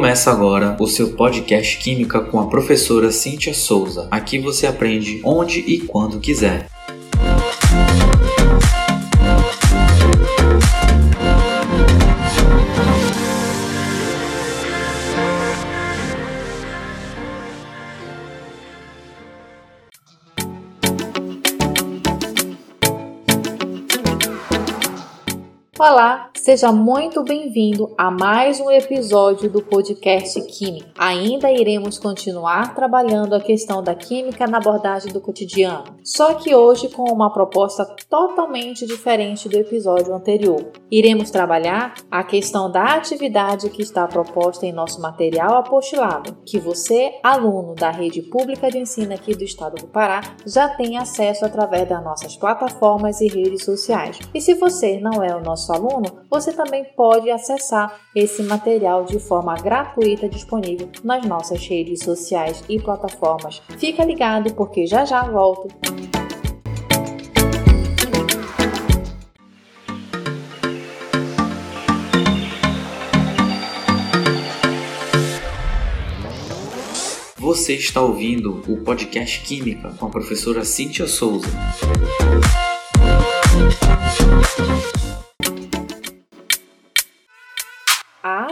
Começa agora o seu podcast Química com a professora Cíntia Souza. Aqui você aprende onde e quando quiser. Olá, seja muito bem-vindo a mais um episódio do podcast Química. Ainda iremos continuar trabalhando a questão da química na abordagem do cotidiano, só que hoje com uma proposta totalmente diferente do episódio anterior. Iremos trabalhar a questão da atividade que está proposta em nosso material apostilado, que você, aluno da rede pública de ensino aqui do estado do Pará, já tem acesso através das nossas plataformas e redes sociais. E se você não é o nosso nosso aluno, você também pode acessar esse material de forma gratuita disponível nas nossas redes sociais e plataformas. Fica ligado porque já já volto. Você está ouvindo o podcast Química com a professora Cíntia Souza.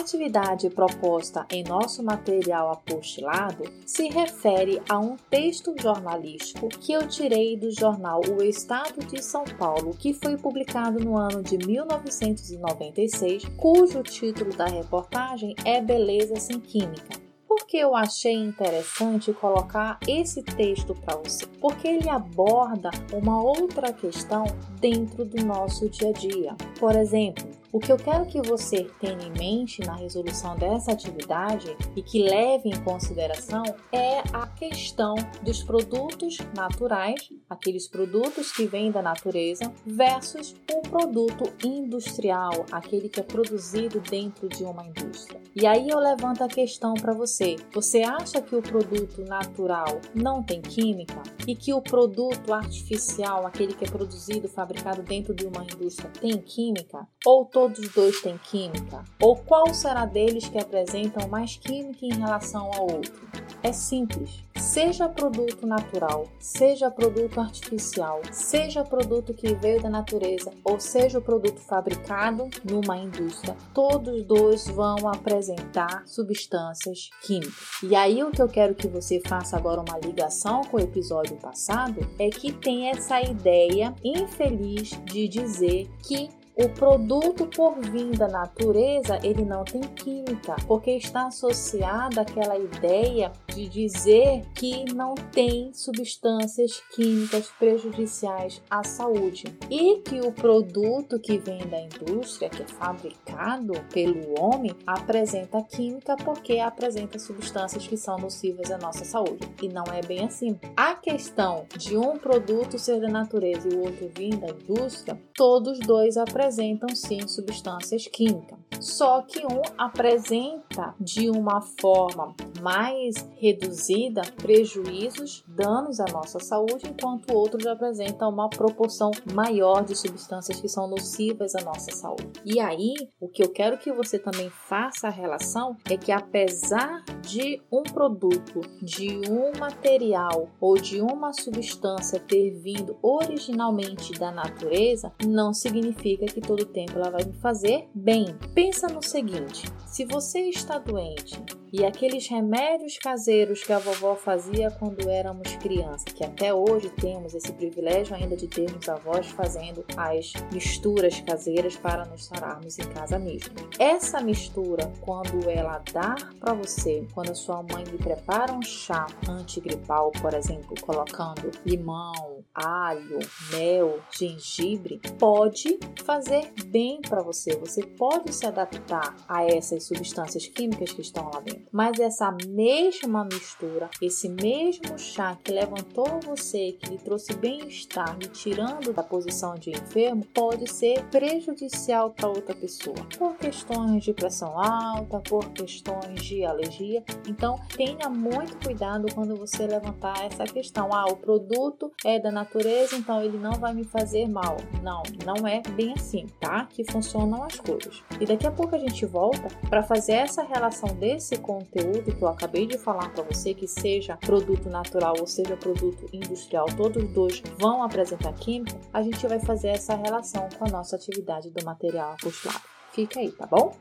Atividade proposta em nosso material apostilado se refere a um texto jornalístico que eu tirei do jornal O Estado de São Paulo, que foi publicado no ano de 1996, cujo título da reportagem é Beleza sem Química que eu achei interessante colocar esse texto para você? Porque ele aborda uma outra questão dentro do nosso dia a dia. Por exemplo, o que eu quero que você tenha em mente na resolução dessa atividade e que leve em consideração é a questão dos produtos naturais, aqueles produtos que vêm da natureza, versus o produto industrial, aquele que é produzido dentro de uma indústria. E aí eu levanto a questão para você: você acha que o produto natural não tem química e que o produto artificial, aquele que é produzido, fabricado dentro de uma indústria, tem química? Ou todos dois têm química? Ou qual será deles que apresentam mais química em relação ao outro? É simples. Seja produto natural, seja produto artificial, seja produto que veio da natureza ou seja o produto fabricado numa indústria, todos dois vão apresentar substâncias químicas. E aí o que eu quero que você faça agora uma ligação com o episódio passado é que tem essa ideia infeliz de dizer que o produto por vir da natureza, ele não tem química, porque está associada àquela ideia de dizer que não tem substâncias químicas prejudiciais à saúde e que o produto que vem da indústria, que é fabricado pelo homem, apresenta química porque apresenta substâncias que são nocivas à nossa saúde. E não é bem assim. A questão de um produto ser da natureza e o outro vir da indústria, todos dois apresentam sim substâncias químicas. Só que um apresenta de uma forma mais reduzida prejuízos, danos à nossa saúde, enquanto outros apresentam uma proporção maior de substâncias que são nocivas à nossa saúde. E aí, o que eu quero que você também faça a relação é que apesar de um produto, de um material ou de uma substância ter vindo originalmente da natureza, não significa que todo tempo ela vai me fazer bem. Pensa no seguinte: se você está doente e aqueles remédios caseiros que a vovó fazia quando éramos crianças, que até hoje temos esse privilégio ainda de termos avós fazendo as misturas caseiras para nos sararmos em casa mesmo. Essa mistura, quando ela dá para você, quando a sua mãe lhe prepara um chá antigripal, por exemplo, colocando limão, alho, mel, gengibre, pode fazer bem para você. Você pode se adaptar a essas substâncias químicas que estão lá dentro. Mas essa mesma mistura, esse mesmo chá que levantou você, que lhe trouxe bem-estar, lhe tirando da posição de enfermo, pode ser prejudicial para outra pessoa, por questões de pressão alta, por questões de alergia. Então, tenha muito cuidado quando você levantar essa questão. Ah, o produto é da natureza, então ele não vai me fazer mal. Não, não é bem assim, tá? Que funcionam as coisas. E daqui a pouco a gente volta para fazer essa relação desse conteúdo que eu acabei de falar para você, que seja produto natural ou seja produto industrial, todos dois vão apresentar química, a gente vai fazer essa relação com a nossa atividade do material apostolado. Fica aí, tá bom?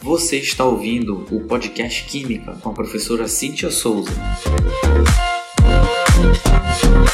Você está ouvindo o podcast Química com a professora Cíntia Souza. Thank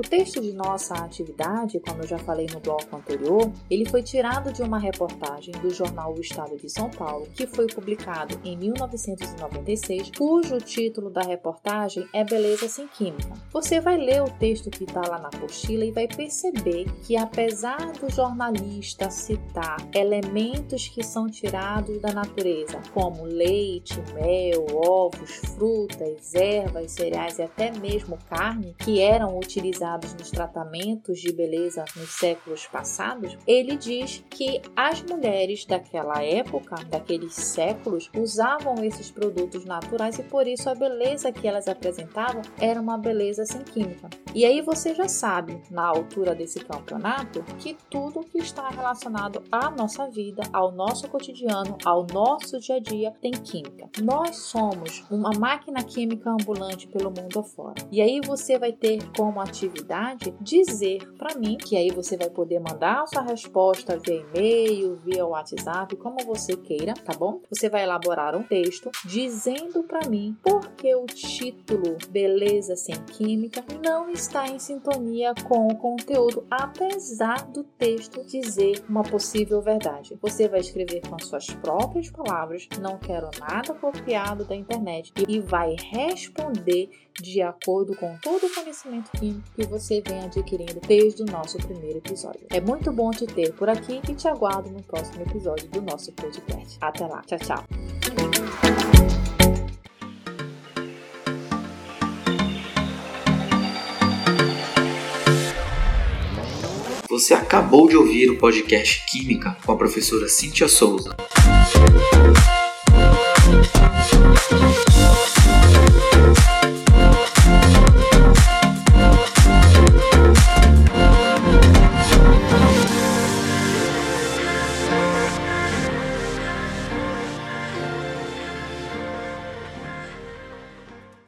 O texto de nossa atividade, como eu já falei no bloco anterior, ele foi tirado de uma reportagem do jornal O Estado de São Paulo, que foi publicado em 1996, cujo título da reportagem é Beleza sem Química. Você vai ler o texto que está lá na apostila e vai perceber que, apesar do jornalista citar elementos que são tirados da natureza, como leite, mel, ovos, frutas, ervas, cereais e até mesmo carne, que eram utilizados utilizados nos tratamentos de beleza nos séculos passados, ele diz que as mulheres daquela época, daqueles séculos, usavam esses produtos naturais e por isso a beleza que elas apresentavam era uma beleza sem química. E aí você já sabe, na altura desse campeonato, que tudo que está relacionado à nossa vida, ao nosso cotidiano, ao nosso dia a dia tem química. Nós somos uma máquina química ambulante pelo mundo afora. E aí você vai ter como atividade dizer para mim, que aí você vai poder mandar a sua resposta via e-mail, via WhatsApp, como você queira, tá bom? Você vai elaborar um texto dizendo para mim por que o título Beleza sem Química não está em sintonia com o conteúdo, apesar do texto dizer uma possível verdade. Você vai escrever com as suas próprias palavras, não quero nada copiado da internet, e vai responder de acordo com todo o conhecimento químico que você vem adquirindo desde o nosso primeiro episódio. É muito bom te ter por aqui e te aguardo no próximo episódio do nosso podcast. Até lá, tchau, tchau. Você acabou de ouvir o podcast Química com a professora Cíntia Souza.